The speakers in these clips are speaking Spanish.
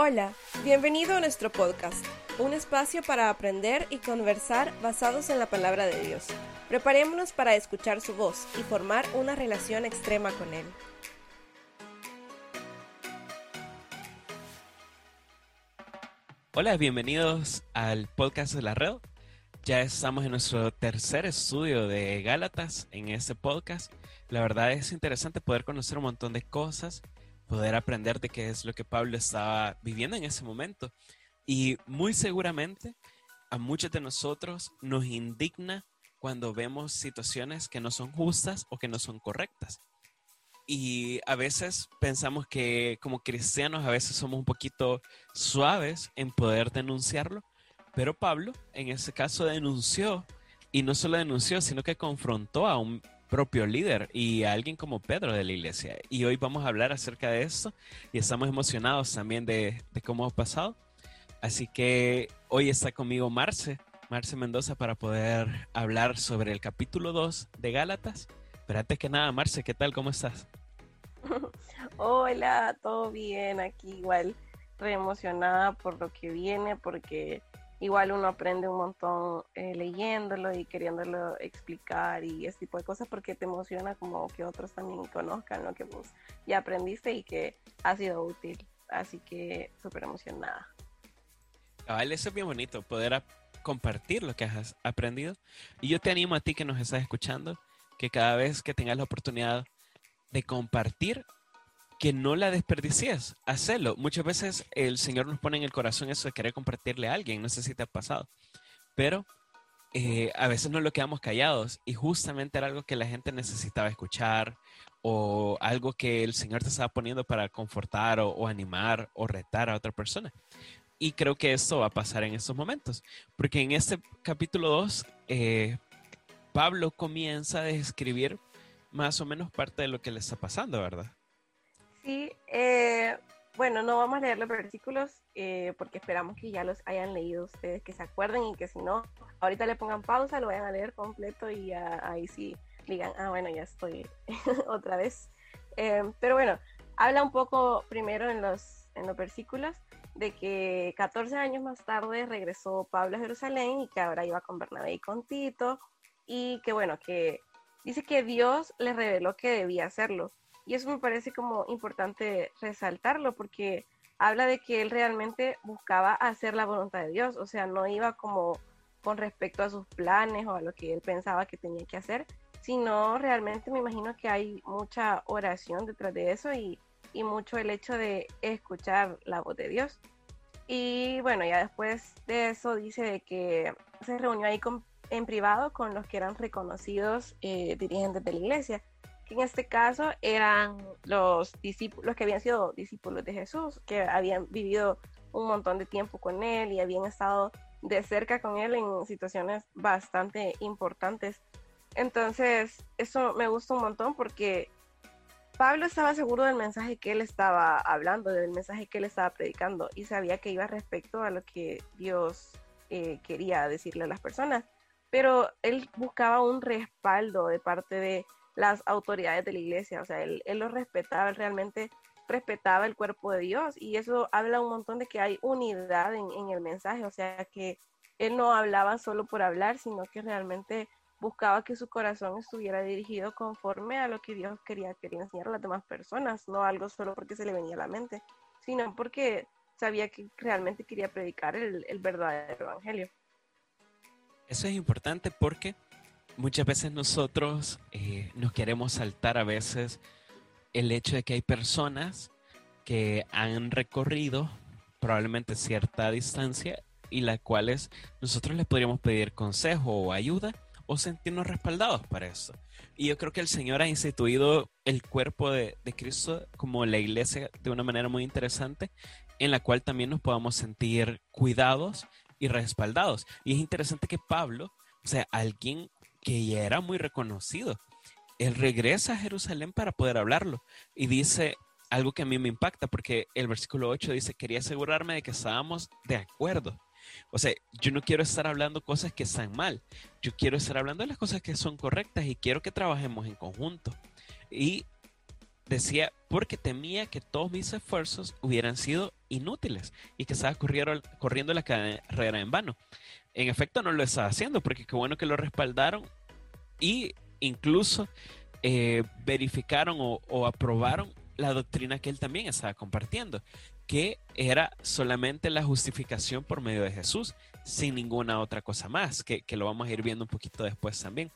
Hola, bienvenido a nuestro podcast, un espacio para aprender y conversar basados en la palabra de Dios. Preparémonos para escuchar su voz y formar una relación extrema con Él. Hola, bienvenidos al podcast de la red. Ya estamos en nuestro tercer estudio de Gálatas en este podcast. La verdad es interesante poder conocer un montón de cosas, poder aprender de qué es lo que Pablo estaba viviendo en ese momento. Y muy seguramente a muchos de nosotros nos indigna cuando vemos situaciones que no son justas o que no son correctas. Y a veces pensamos que como cristianos a veces somos un poquito suaves en poder denunciarlo, pero Pablo en ese caso denunció y no solo denunció, sino que confrontó a un propio líder y alguien como Pedro de la iglesia. Y hoy vamos a hablar acerca de esto y estamos emocionados también de, de cómo ha pasado. Así que hoy está conmigo Marce, Marce Mendoza, para poder hablar sobre el capítulo 2 de Gálatas. Pero antes que nada, Marce, ¿qué tal? ¿Cómo estás? Hola, todo bien aquí igual, re emocionada por lo que viene, porque igual uno aprende un montón eh, leyéndolo y queriéndolo explicar y ese tipo de cosas, porque te emociona como que otros también conozcan lo que vos ya aprendiste y que ha sido útil. Así que súper emocionada. Vale, eso es bien bonito, poder compartir lo que has aprendido. Y yo te animo a ti que nos estás escuchando, que cada vez que tengas la oportunidad de compartir, que no la desperdicies, hacerlo. Muchas veces el Señor nos pone en el corazón eso de querer compartirle a alguien, no sé si te ha pasado, pero eh, a veces no lo quedamos callados y justamente era algo que la gente necesitaba escuchar o algo que el Señor te estaba poniendo para confortar o, animar o retar a otra persona. Y creo que esto va a pasar en estos momentos, porque en este capítulo 2, eh, Pablo comienza a describir más o menos parte de lo que le está pasando, ¿verdad? Sí, eh, bueno, no vamos a leer los versículos eh, porque esperamos que ya los hayan leído ustedes, que se acuerden y que si no, ahorita le pongan pausa, lo vayan a leer completo y ahí sí digan, ah, bueno, ya estoy otra vez. Eh, pero bueno, habla un poco primero en los, en los versículos de que 14 años más tarde regresó Pablo a Jerusalén y que ahora iba con Bernabé y con Tito y que bueno, que dice que Dios le reveló que debía hacerlo. Y eso me parece como importante resaltarlo porque habla de que él realmente buscaba hacer la voluntad de Dios, o sea, no iba como con respecto a sus planes o a lo que él pensaba que tenía que hacer, sino realmente me imagino que hay mucha oración detrás de eso y, y mucho el hecho de escuchar la voz de Dios. Y bueno, ya después de eso dice de que se reunió ahí en privado con los que eran reconocidos eh, dirigentes de la iglesia, que en este caso eran los discípulos que habían sido discípulos de Jesús, que habían vivido un montón de tiempo con él y habían estado de cerca con él en situaciones bastante importantes. Entonces, eso me gusta un montón porque Pablo estaba seguro del mensaje que él estaba hablando, del mensaje que él estaba predicando y sabía que iba respecto a lo que Dios eh, quería decirle a las personas pero él buscaba un respaldo de parte de las autoridades de la iglesia, o sea, él, él lo respetaba, él realmente respetaba el cuerpo de Dios y eso habla un montón de que hay unidad en, el mensaje, o sea, que él no hablaba solo por hablar, sino que realmente buscaba que su corazón estuviera dirigido conforme a lo que Dios quería, quería enseñar a las demás personas, no algo solo porque se le venía a la mente, sino porque sabía que realmente quería predicar el verdadero evangelio. Eso es importante porque muchas veces nosotros eh, nos queremos saltar a veces el hecho de que hay personas que han recorrido probablemente cierta distancia y las cuales nosotros les podríamos pedir consejo o ayuda o sentirnos respaldados para eso. Y yo creo que el Señor ha instituido el cuerpo de, de, Cristo como la iglesia de una manera muy interesante, en la cual también nos podamos sentir cuidados y respaldados. Y es interesante que Pablo, o sea, alguien que ya era muy reconocido, él regresa a Jerusalén para poder hablarlo y dice algo que a mí me impacta porque el versículo 8 dice, quería asegurarme de que estábamos de acuerdo. O sea, yo no quiero estar hablando cosas que están mal, yo quiero estar hablando de las cosas que son correctas y quiero que trabajemos en conjunto. Y decía, porque temía que todos mis esfuerzos hubieran sido inútiles y que estaba corriendo, corriendo la carrera en vano. En efecto, no lo estaba haciendo porque qué bueno que lo respaldaron y incluso eh, verificaron o, aprobaron la doctrina que él también estaba compartiendo, que era solamente la justificación por medio de Jesús, sin ninguna otra cosa más, que, que lo vamos a ir viendo un poquito después también.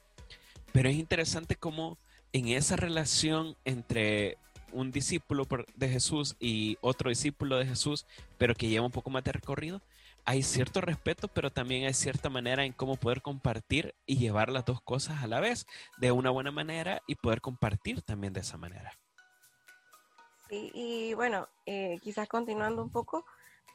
Pero es interesante cómo en esa relación entre un discípulo de Jesús y otro discípulo de Jesús, pero que lleva un poco más de recorrido, hay cierto respeto, pero también hay cierta manera en cómo poder compartir y llevar las dos cosas a la vez de una buena manera y poder compartir también de esa manera. Sí, y bueno, eh, quizás continuando un poco,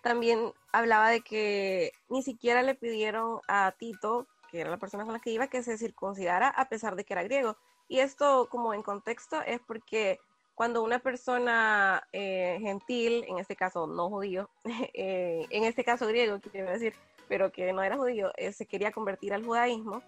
también hablaba de que ni siquiera le pidieron a Tito, que era la persona con la que iba, que se circuncidara a pesar de que era griego. Y esto, como en contexto, es porque cuando una persona eh, gentil, en este caso no judío, eh, en este caso griego, quiero decir, pero que no era judío, eh, se quería convertir al judaísmo,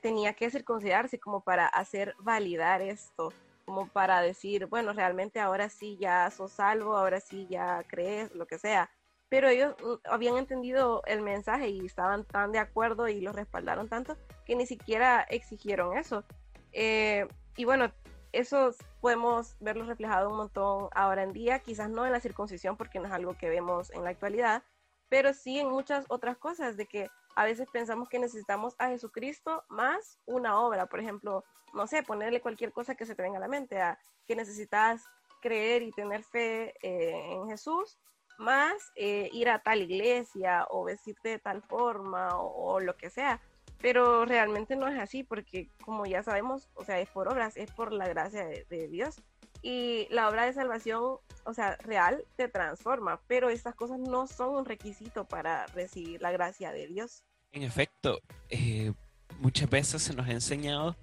tenía que circuncidarse como para hacer validar esto, como para decir, bueno, realmente ahora sí ya sos salvo, ahora sí ya crees, lo que sea. Pero ellos mm, habían entendido el mensaje y estaban tan de acuerdo y lo respaldaron tanto que ni siquiera exigieron eso. y bueno, eso podemos verlo reflejado un montón ahora en día, quizás no en la circuncisión porque no es algo que vemos en la actualidad, pero sí en muchas otras cosas, de que a veces pensamos que necesitamos a Jesucristo más una obra, por ejemplo, no sé, ponerle cualquier cosa que se te venga a la mente, a que necesitas creer y tener fe eh, en Jesús, más eh, ir a tal iglesia o vestirte de tal forma o lo que sea pero realmente no es así porque como ya sabemos, o sea, es por obras, es por la gracia de, Dios. Y la obra de salvación, o sea, real, te transforma, pero estas cosas no son un requisito para recibir la gracia de Dios. En efecto, eh, muchas veces se nos ha enseñado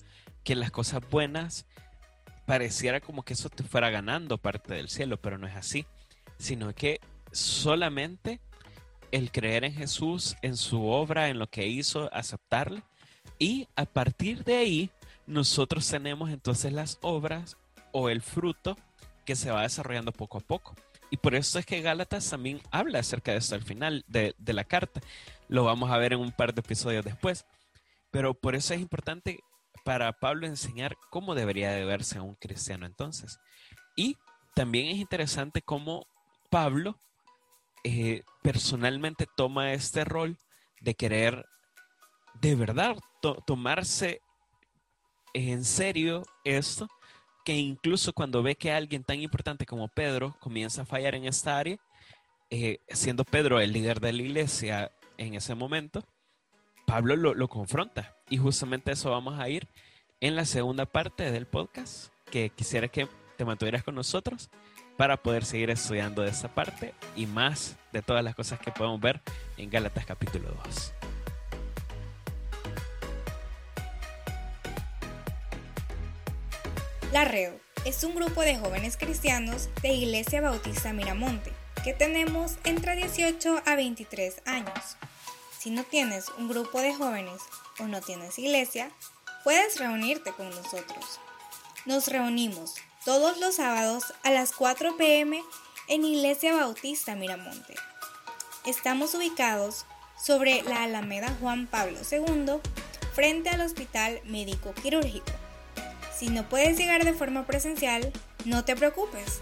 que las cosas buenas pareciera como que eso te fuera ganando parte del cielo, pero no es así, sino que solamente el creer en Jesús, en su obra, en lo que hizo, aceptarle. Y a partir de ahí, nosotros tenemos entonces las obras o el fruto que se va desarrollando poco a poco. Y por eso es que Gálatas también habla acerca de esto al final de, la carta. Lo vamos a ver en un par de episodios después. Pero por eso es importante para Pablo enseñar cómo debería de verse un cristiano entonces. Y también es interesante cómo Pablo eh, personalmente toma este rol de querer de verdad tomarse en serio esto, que incluso cuando ve que alguien tan importante como Pedro comienza a fallar en esta área, eh, siendo Pedro el líder de la iglesia en ese momento, Pablo lo, lo, confronta. Y justamente eso vamos a ir en la segunda parte del podcast, que quisiera que te mantuvieras con nosotros para poder seguir estudiando de esa parte y más de todas las cosas que podemos ver en Gálatas capítulo 2. La Red es un grupo de jóvenes cristianos de Iglesia Bautista Miramonte que tenemos entre 18 a 23 años. Si no tienes un grupo de jóvenes o no tienes iglesia, puedes reunirte con nosotros. Nos reunimos todos los sábados a las 4 pm en Iglesia Bautista Miramonte. Estamos ubicados sobre la Alameda Juan Pablo II, frente al Hospital Médico Quirúrgico. Si no puedes llegar de forma presencial, no te preocupes.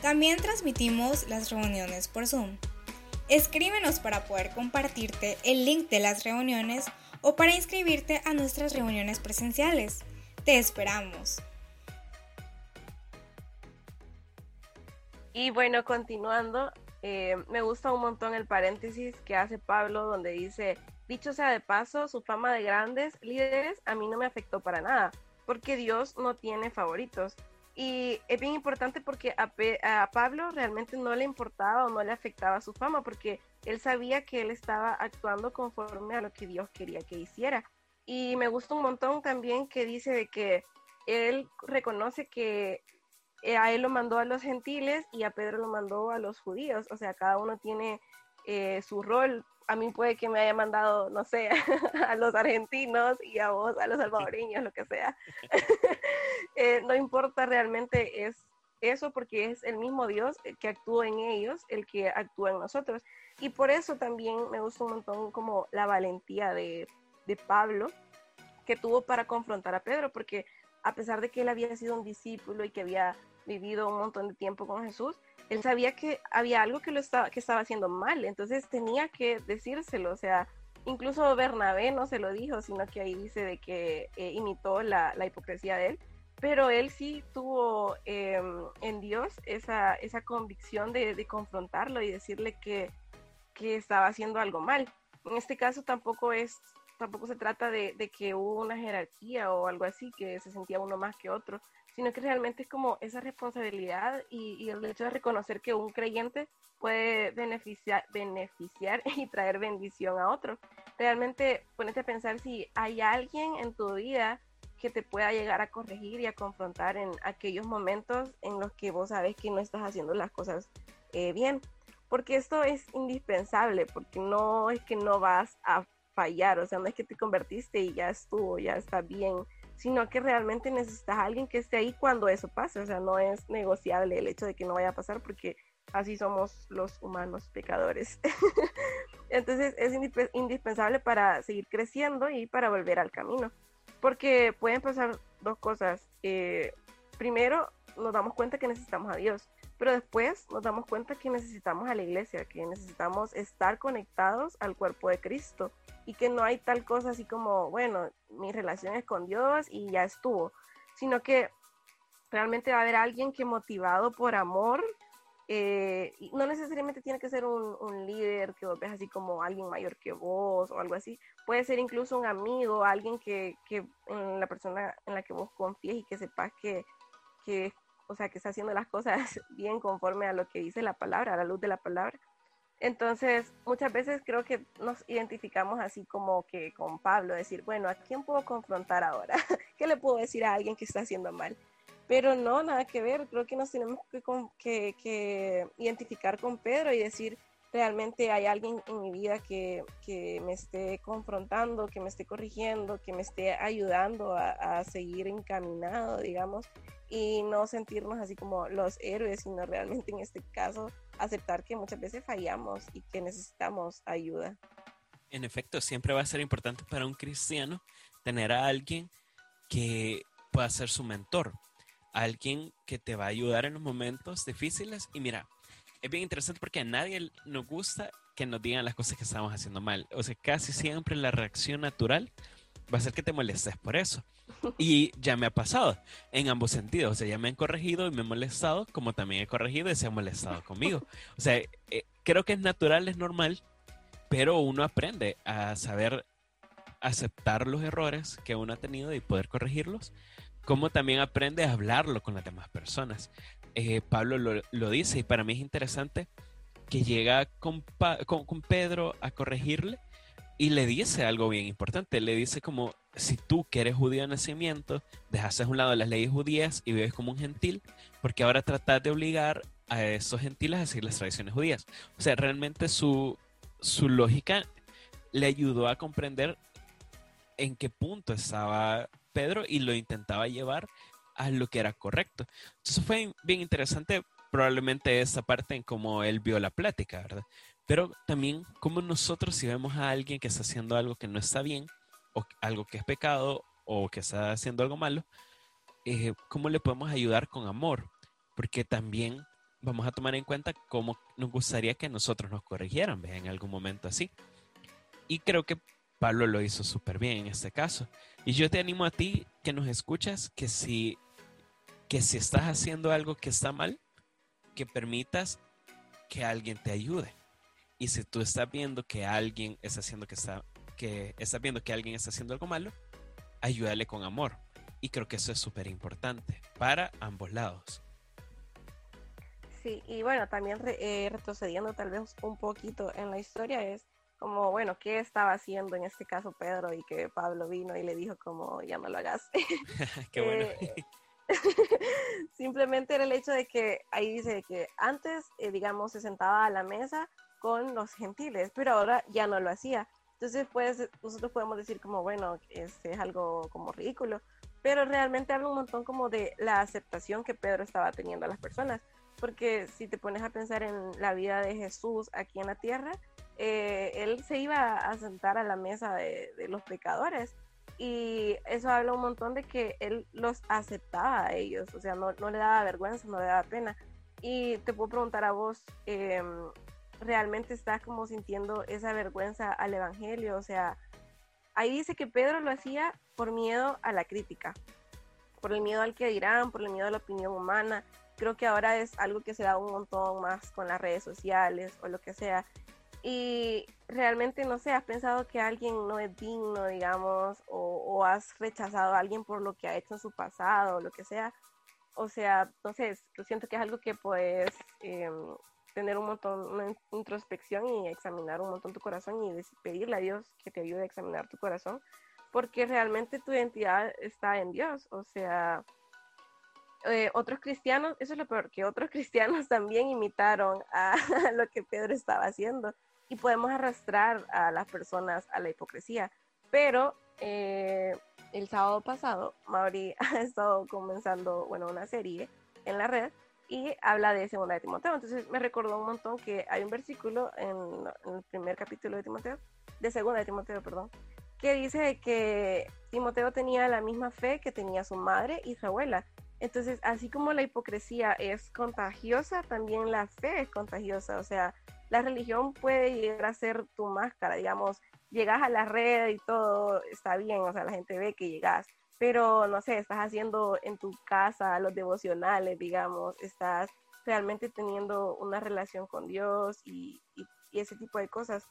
También transmitimos las reuniones por Zoom. Escríbenos para poder compartirte el link de las reuniones o para inscribirte a nuestras reuniones presenciales. Te esperamos. Y bueno, continuando, eh, me gusta un montón el paréntesis que hace Pablo donde dice, dicho sea de paso, su fama de grandes líderes a mí no me afectó para nada, porque Dios no tiene favoritos. Y es bien importante porque a, a, Pablo realmente no le importaba o no le afectaba su fama, porque él sabía que él estaba actuando conforme a lo que Dios quería que hiciera. Y me gusta un montón también que dice de que él reconoce que a él lo mandó a los gentiles y a Pedro lo mandó a los judíos. O sea, cada uno tiene eh, su rol. A mí puede que me haya mandado, no sé, a los argentinos y a vos, a los salvadoreños, lo que sea. Eh, no importa realmente, es eso porque es el mismo Dios que actúa en ellos, el que actúa en nosotros. Y por eso también me gusta un montón como la valentía de, de Pablo que tuvo para confrontar a Pedro, porque a pesar de que él había sido un discípulo y que había vivido un montón de tiempo con Jesús, él sabía que había algo que, lo estaba, que estaba haciendo mal, entonces tenía que decírselo, o sea, incluso Bernabé no se lo dijo, sino que ahí dice de que eh, imitó la, la, hipocresía de él, pero él sí tuvo em, en Dios esa, esa convicción de, de, confrontarlo y decirle que, que estaba haciendo algo mal. En este caso tampoco es tampoco se trata de, de, que hubo una jerarquía o algo así, que se sentía uno más que otro, sino que realmente es como esa responsabilidad y, el hecho de reconocer que un creyente puede beneficiar, beneficiar y traer bendición a otro. Realmente ponete a pensar si hay alguien en tu vida que te pueda llegar a corregir y a confrontar en aquellos momentos en los que vos sabes que no estás haciendo las cosas eh, bien. Porque esto es indispensable, porque no es que no vas a fallar, o sea, no es que te convertiste y ya estuvo, ya está bien, sino que realmente necesitas a alguien que esté ahí cuando eso pase, o sea, no es negociable el hecho de que no vaya a pasar porque así somos los humanos pecadores. Entonces es indispensable para seguir creciendo y para volver al camino, porque pueden pasar dos cosas. Eh, primero, nos damos cuenta que necesitamos a Dios, pero después nos damos cuenta que necesitamos a la iglesia, que necesitamos estar conectados al cuerpo de Cristo y que no hay tal cosa así como, bueno, mi relación es con Dios y ya estuvo, sino que realmente va a haber alguien que motivado por amor, eh, no necesariamente tiene que ser un, un, líder que vos ves así como alguien mayor que vos o algo así, puede ser incluso un amigo, alguien que, que en la persona en la que vos confíes y que sepas que, que, o sea, que está haciendo las cosas bien conforme a lo que dice la palabra, a la luz de la palabra. Entonces, muchas veces creo que nos identificamos así como que con Pablo, decir, bueno, ¿a quién puedo confrontar ahora? ¿Qué le puedo decir a alguien que está haciendo mal? Pero no, nada que ver, creo que nos tenemos que, que, que identificar con Pedro y decir, realmente hay alguien en mi vida que, que, me esté confrontando, que me esté corrigiendo, que me esté ayudando a, a, seguir encaminado, digamos, y no sentirnos así como los héroes, sino realmente en este caso aceptar que muchas veces fallamos y que necesitamos ayuda. En efecto, siempre va a ser importante para un cristiano tener a alguien que pueda ser su mentor, alguien que te va a ayudar en los momentos difíciles. Y mira, es bien interesante porque a nadie nos gusta que nos digan las cosas que estamos haciendo mal. O sea, casi siempre la reacción natural va a ser que te molestes por eso. Y ya me ha pasado en ambos sentidos. O sea, ya me han corregido y me he molestado, como también he corregido y se han molestado conmigo. O sea, eh, creo que es natural, es normal, pero uno aprende a saber aceptar los errores que uno ha tenido y poder corregirlos, como también aprende a hablarlo con las demás personas. Eh, Pablo lo, dice y para mí es interesante que llega con, con, con Pedro a corregirle y le dice algo bien importante, le dice como, si tú que eres judío de nacimiento, dejas a un lado las leyes judías y vives como un gentil, porque ahora tratas de obligar a esos gentiles a seguir las tradiciones judías. O sea, realmente su, su lógica le ayudó a comprender en qué punto estaba Pedro y lo intentaba llevar lo que era correcto. Entonces fue bien interesante probablemente esa parte en cómo él vio la plática, ¿verdad? Pero también como nosotros si vemos a alguien que está haciendo algo que no está bien, o algo que es pecado, o que está haciendo algo malo, eh, ¿cómo le podemos ayudar con amor? Porque también vamos a tomar en cuenta cómo nos gustaría que nosotros nos corrigieran en algún momento así. Y creo que Pablo lo hizo súper bien en este caso. Y yo te animo a ti que nos escuchas que si, que si estás haciendo algo que está mal, que permitas que alguien te ayude. Y si tú estás viendo que alguien está haciendo que está, que estás viendo que alguien está haciendo algo malo, ayúdale con amor. Y creo que eso es súper importante para ambos lados. Sí, y bueno, también eh, retrocediendo tal vez un poquito en la historia es como, bueno, ¿qué estaba haciendo en este caso Pedro? Y que Pablo vino y le dijo como, ya no lo hagas. Qué bueno. Eh, simplemente era el hecho de que ahí dice que antes, eh, digamos, se sentaba a la mesa con los gentiles, pero ahora ya no lo hacía. Entonces, pues, nosotros podemos decir como, bueno, este es algo como ridículo, pero realmente habla un montón como de la aceptación que Pedro estaba teniendo a las personas, porque si te pones a pensar en la vida de Jesús aquí en la tierra, eh, él se iba a sentar a la mesa de, los pecadores y eso habla un montón de que él los aceptaba a ellos, o sea, no, no le daba vergüenza, no le daba pena. Y te puedo preguntar a vos, em, ¿realmente estás como sintiendo esa vergüenza al Evangelio? O sea, ahí dice que Pedro lo hacía por miedo a la crítica, por el miedo al que dirán, por el miedo a la opinión humana. Creo que ahora es algo que se da un montón más con las redes sociales o lo que sea. Y realmente, no sé, has pensado que alguien no es digno, digamos, o, has rechazado a alguien por lo que ha hecho en su pasado o lo que sea. O sea, entonces, yo siento que es algo que puedes em, tener un montón, una introspección y examinar un montón tu corazón y pedirle a Dios que te ayude a examinar tu corazón, porque realmente tu identidad está en Dios. O sea, eh, otros cristianos, eso es lo peor, que otros cristianos también imitaron a lo que Pedro estaba haciendo y podemos arrastrar a las personas a la hipocresía. Pero eh, el sábado pasado, Mauri ha estado comenzando, bueno, una serie en la red y habla de Segunda de Timoteo. Entonces me recordó un montón que hay un versículo en, el primer capítulo de Timoteo, de Segunda de Timoteo, perdón, que dice que Timoteo tenía la misma fe que tenía su madre y su abuela. Entonces, así como la hipocresía es contagiosa, también la fe es contagiosa. O sea, la religión puede llegar a ser tu máscara, digamos, llegas a la red y todo está bien, o sea, la gente ve que llegas, pero no sé, estás haciendo en tu casa los devocionales, digamos, estás realmente teniendo una relación con Dios y, ese tipo de cosas.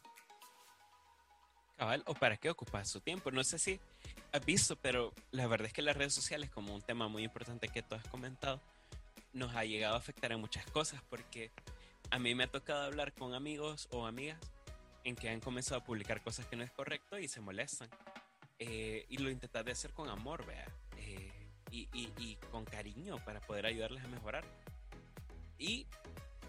Cabal, ¿o para qué ocupas su tiempo? No sé si has visto, pero la verdad es que las redes sociales, como un tema muy importante que tú has comentado, nos ha llegado a afectar en muchas cosas porque a mí me ha tocado hablar con amigos o amigas en que han comenzado a publicar cosas que no es correcto y se molestan. Eh, y lo intentas de hacer con amor, vea. Eh, y, y, con cariño para poder ayudarles a mejorar. Y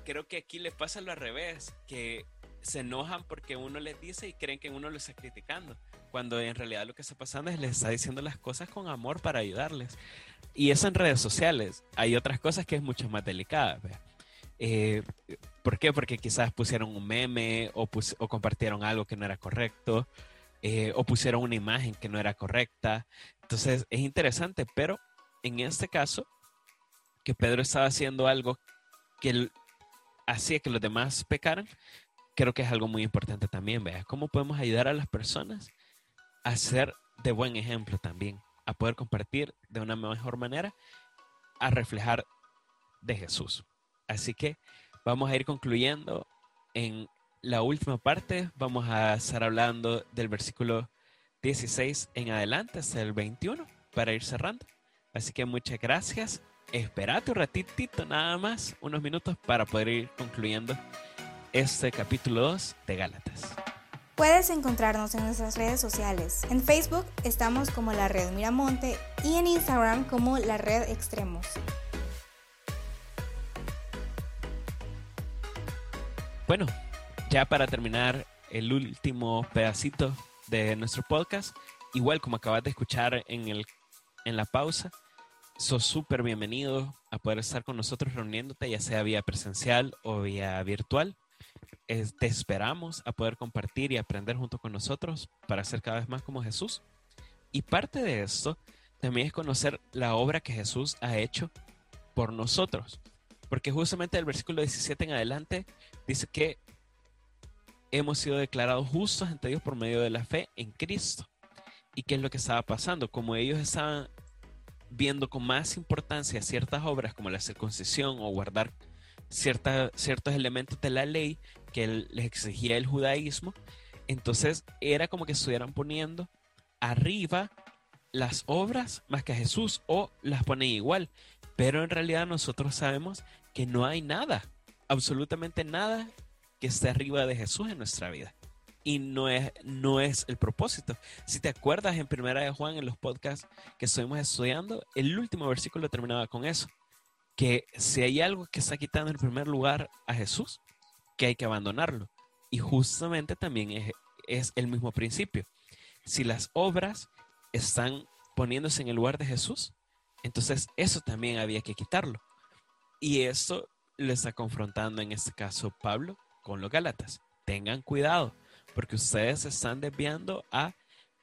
creo que aquí les pasa lo al revés, que se enojan porque uno les dice y creen que uno lo está criticando, cuando en realidad lo que está pasando es les está diciendo las cosas con amor para ayudarles. Y eso en redes sociales. Hay otras cosas que es mucho más delicada. Eh, ¿Por qué? Porque quizás pusieron un meme o, o compartieron algo que no era correcto eh, o pusieron una imagen que no era correcta. Entonces es interesante, pero en este caso, que Pedro estaba haciendo algo que hacía que los demás pecaran, creo que es algo muy importante también. Vea, cómo podemos ayudar a las personas a ser de buen ejemplo también, a poder compartir de una mejor manera, a reflejar de Jesús. Así que vamos a ir concluyendo en la última parte vamos a estar hablando del versículo 16 en adelante hasta el 21 para ir cerrando. Así que muchas gracias. Esperate un ratitito nada más, unos minutos para poder ir concluyendo este capítulo 2 de Gálatas. Puedes encontrarnos en nuestras redes sociales. En Facebook estamos como la Red Miramonte y en Instagram como la Red Extremos. Bueno, ya para terminar el último pedacito de nuestro podcast, igual como acabas de escuchar en, el, en la pausa, sos súper bienvenido a poder estar con nosotros reuniéndote, ya sea vía presencial o vía virtual. te esperamos a poder compartir y aprender junto con nosotros para ser cada vez más como Jesús. Y parte de esto también es conocer la obra que Jesús ha hecho por nosotros. Porque justamente el versículo 17 en adelante dice que hemos sido declarados justos ante Dios por medio de la fe en Cristo. ¿Y qué es lo que estaba pasando? Como ellos estaban viendo con más importancia ciertas obras como la circuncisión o guardar ciertos elementos de la ley que les exigía el judaísmo, entonces era como que estuvieran poniendo arriba las obras más que a Jesús o las ponen igual. Pero en realidad nosotros sabemos que no hay nada, absolutamente nada que esté arriba de Jesús en nuestra vida. Y no es, no es el propósito. Si te acuerdas en Primera de Juan, en los podcasts que estuvimos estudiando, el último versículo terminaba con eso. Que si hay algo que está quitando en primer lugar a Jesús, que hay que abandonarlo. Y justamente también es, es el mismo principio. Si las obras están poniéndose en el lugar de Jesús. Entonces eso también había que quitarlo. Y eso le está confrontando en este caso Pablo con los Gálatas. Tengan cuidado, porque ustedes se están desviando a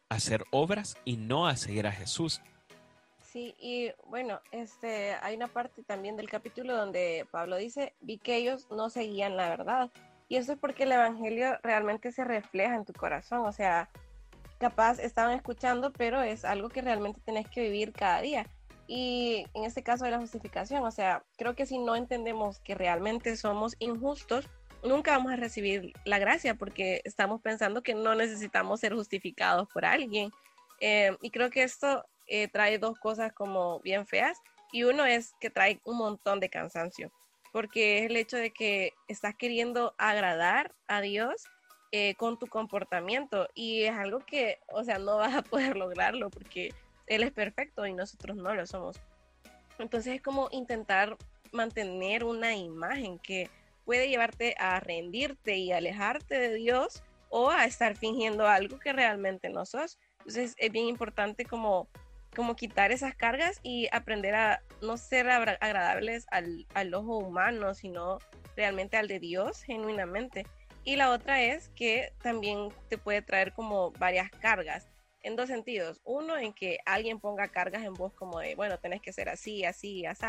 hacer obras y no a seguir a Jesús. Sí, y bueno, este, hay una parte también del capítulo donde Pablo dice, vi que ellos no seguían la verdad. Y eso es porque el Evangelio realmente se refleja en tu corazón. O sea, capaz estaban escuchando, pero es algo que realmente tenés que vivir cada día. Y en este caso de la justificación, o sea, creo que si no entendemos que realmente somos injustos, nunca vamos a recibir la gracia porque estamos pensando que no necesitamos ser justificados por alguien. Eh, y creo que esto eh, trae dos cosas como bien feas y uno es que trae un montón de cansancio, porque es el hecho de que estás queriendo agradar a Dios eh, con tu comportamiento y es algo que, o sea, no vas a poder lograrlo porque Él es perfecto y nosotros no lo somos. Entonces es como intentar mantener una imagen que puede llevarte a rendirte y alejarte de Dios o a estar fingiendo algo que realmente no sos. Entonces es bien importante como como quitar esas cargas y aprender a no ser agradables al, al, ojo humano, sino realmente al de Dios genuinamente. Y la otra es que también te puede traer como varias cargas en dos sentidos. Uno, en que alguien ponga cargas en vos como de, bueno, tenés que ser así, así, así.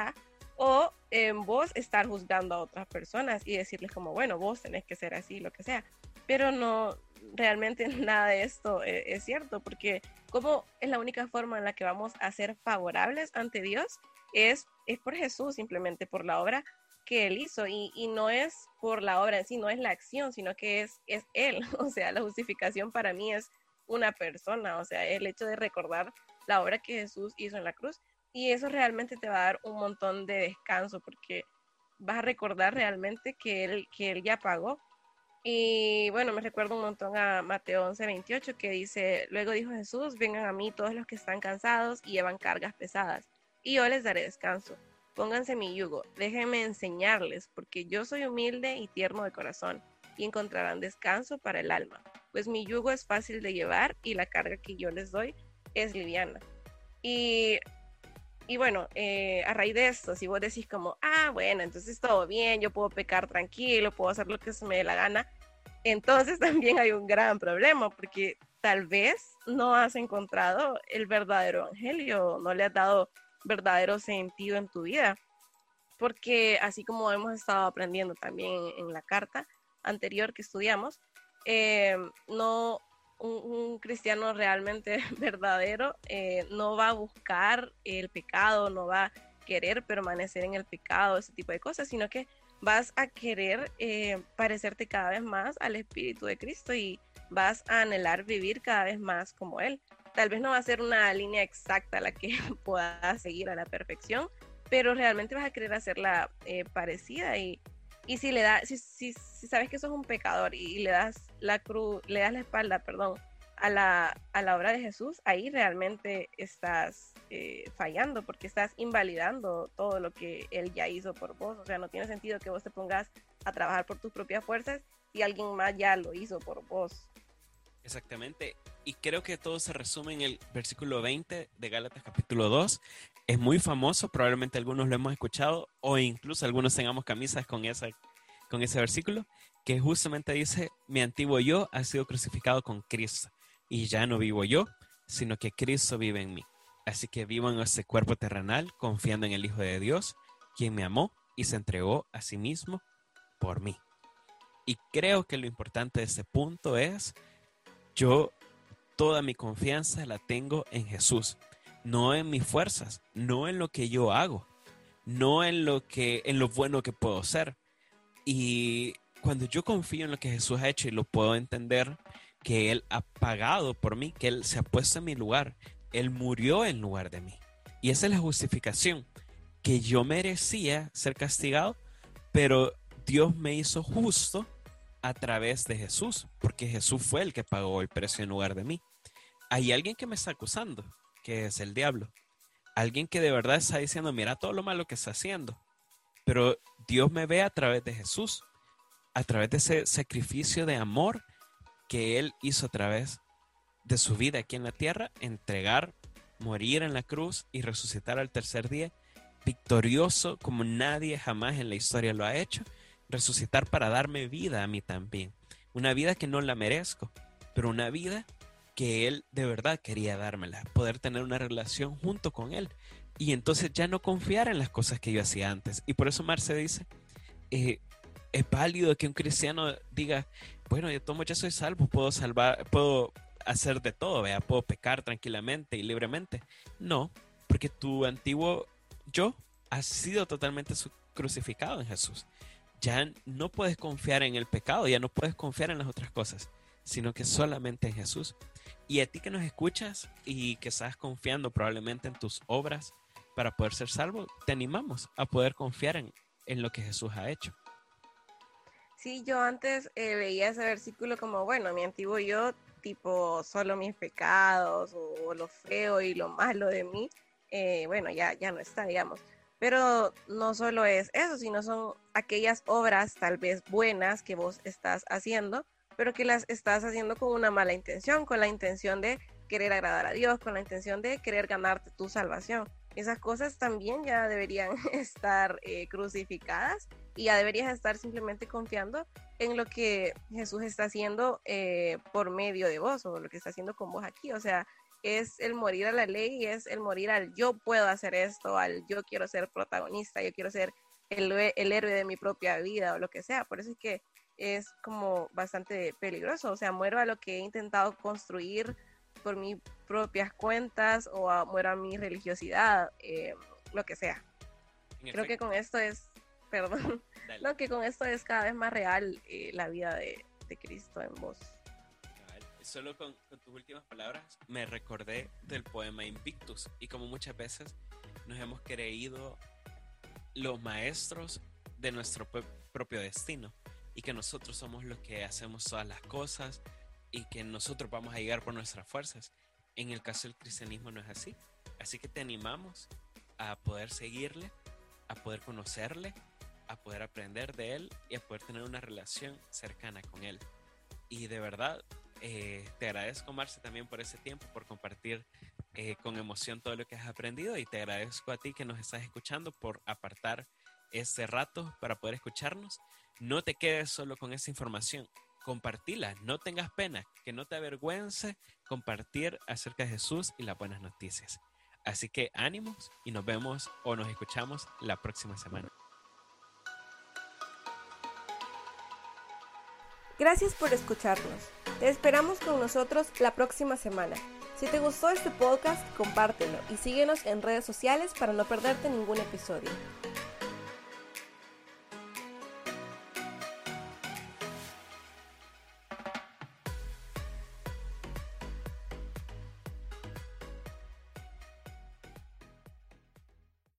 O en vos estar juzgando a otras personas y decirles como, bueno, vos tenés que ser así, lo que sea. Pero no, realmente nada de esto es, es cierto, porque como es la única forma en la que vamos a ser favorables ante Dios, es, es por Jesús, simplemente por la obra que Él hizo, y, y, no es por la obra en sí, no es la acción, sino que es, es Él. O sea, la justificación para mí es una persona, o sea, el hecho de recordar la obra que Jesús hizo en la cruz, y eso realmente te va a dar un montón de descanso, porque vas a recordar realmente que Él, que él ya pagó y bueno, me recuerdo un montón a Mateo 11, 28 que dice, luego dijo Jesús, vengan a mí todos los que están cansados y llevan cargas pesadas, y yo les daré descanso. Pónganse mi yugo, déjenme enseñarles, porque yo soy humilde y tierno de corazón, y encontrarán descanso para el alma, pues mi yugo es fácil de llevar y la carga que yo les doy es liviana. Y, y bueno, eh, a raíz de esto, si vos decís como, ah, bueno, entonces todo bien, yo puedo pecar tranquilo, puedo hacer lo que se me dé la gana, entonces también hay un gran problema porque tal vez no has encontrado el verdadero evangelio, no le has dado verdadero sentido en tu vida. Porque así como hemos estado aprendiendo también en la carta anterior que estudiamos, eh, no un, cristiano realmente verdadero eh, no va a buscar el pecado, no va a querer permanecer en el pecado, ese tipo de cosas, sino que vas a querer eh, parecerte cada vez más al Espíritu de Cristo y vas a anhelar vivir cada vez más como Él. Tal vez no va a ser una línea exacta la que puedas seguir a la perfección, pero realmente vas a querer hacerla parecida y, y si le das, si, si, si, sabes que sos un pecador y, le das la cruz, le das la espalda, perdón, a la, a la obra de Jesús, ahí realmente estás eh, fallando porque estás invalidando todo lo que Él ya hizo por vos. O sea, no tiene sentido que vos te pongas a trabajar por tus propias fuerzas y alguien más ya lo hizo por vos. Exactamente. Y creo que todo se resume en el versículo 20 de Gálatas capítulo 2. Es muy famoso, probablemente algunos lo hemos escuchado o incluso algunos tengamos camisas con, esa, con ese versículo, que justamente dice, mi antiguo yo ha sido crucificado con Cristo y ya no vivo yo, sino que Cristo vive en mí. Así que vivo en este cuerpo terrenal confiando en el Hijo de Dios, quien me amó y se entregó a sí mismo por mí. Y creo que lo importante de este punto es, yo toda mi confianza la tengo en Jesús, no en mis fuerzas, no en lo que yo hago, no en lo que en lo bueno que puedo ser. Y cuando yo confío en lo que Jesús ha hecho y lo puedo entender, que Él ha pagado por mí, que Él se ha puesto en mi lugar, Él murió en lugar de mí. Y esa es la justificación, que yo merecía ser castigado, pero Dios me hizo justo a través de Jesús, porque Jesús fue el que pagó el precio en lugar de mí. Hay alguien que me está acusando, que es el diablo. Alguien que de verdad está diciendo, mira todo lo malo que está haciendo. Pero Dios me ve a través de Jesús, a través de ese sacrificio de amor que Él hizo a través de su vida aquí en la tierra, entregar morir en la cruz y resucitar al tercer día, victorioso como nadie jamás en la historia lo ha hecho, resucitar para darme vida a mí también. Una vida que no la merezco, pero una vida que Él de verdad quería dármela, poder tener una relación junto con Él. Y entonces ya no confiar en las cosas que yo hacía antes. Y por eso Marce dice, eh, es válido que un cristiano diga, bueno, yo tomo, ya soy salvo, puedo salvar, puedo hacer de todo, vea, puedo pecar tranquilamente y libremente. No, porque tu antiguo yo ha sido totalmente crucificado en Jesús. Ya no puedes confiar en el pecado, ya no puedes confiar en las otras cosas, sino que solamente en Jesús. Y a ti que nos escuchas y que estás confiando probablemente en tus obras para poder ser salvo, te animamos a poder confiar en, en lo que Jesús ha hecho. Sí, yo antes eh, veía ese versículo como, bueno, mi antiguo yo, tipo, solo mis pecados o, lo feo y lo malo de mí, eh, bueno, ya, ya no está, digamos. Pero no solo es eso, sino son aquellas obras tal vez buenas que vos estás haciendo, pero que las estás haciendo con una mala intención, con la intención de querer agradar a Dios, con la intención de querer ganarte tu salvación. Esas cosas también ya deberían estar eh, crucificadas y ya deberías estar simplemente confiando en lo que Jesús está haciendo eh, por medio de vos o lo que está haciendo con vos aquí. O sea, es el morir a la ley, es el morir al yo puedo hacer esto, al yo quiero ser protagonista, yo quiero ser el, el héroe de mi propia vida o lo que sea. Por eso es que es como bastante peligroso. O sea, muero a lo que he intentado construir por mis propias cuentas o a, muero a mi religiosidad, eh, lo que sea. Creo que con esto es perdón, no, que con esto es cada vez más real eh, la vida de, Cristo en vos. Solo con, tus últimas palabras me recordé del poema Invictus y como muchas veces nos hemos creído los maestros de nuestro propio destino y que nosotros somos los que hacemos todas las cosas y que nosotros vamos a llegar por nuestras fuerzas. En el caso del cristianismo no es así. Así que te animamos a poder seguirle, a poder conocerle a poder aprender de él y a poder tener una relación cercana con él. Y de verdad, eh, te agradezco, Marce, también por ese tiempo, por compartir eh, con emoción todo lo que has aprendido y te agradezco a ti que nos estás escuchando por apartar este rato para poder escucharnos. No te quedes solo con esa información, compartila, no tengas pena, que no te avergüence compartir acerca de Jesús y las buenas noticias. Así que ánimos y nos vemos o nos escuchamos la próxima semana. Gracias por escucharnos. Te esperamos con nosotros la próxima semana. Si te gustó este podcast, compártelo y síguenos en redes sociales para no perderte ningún episodio.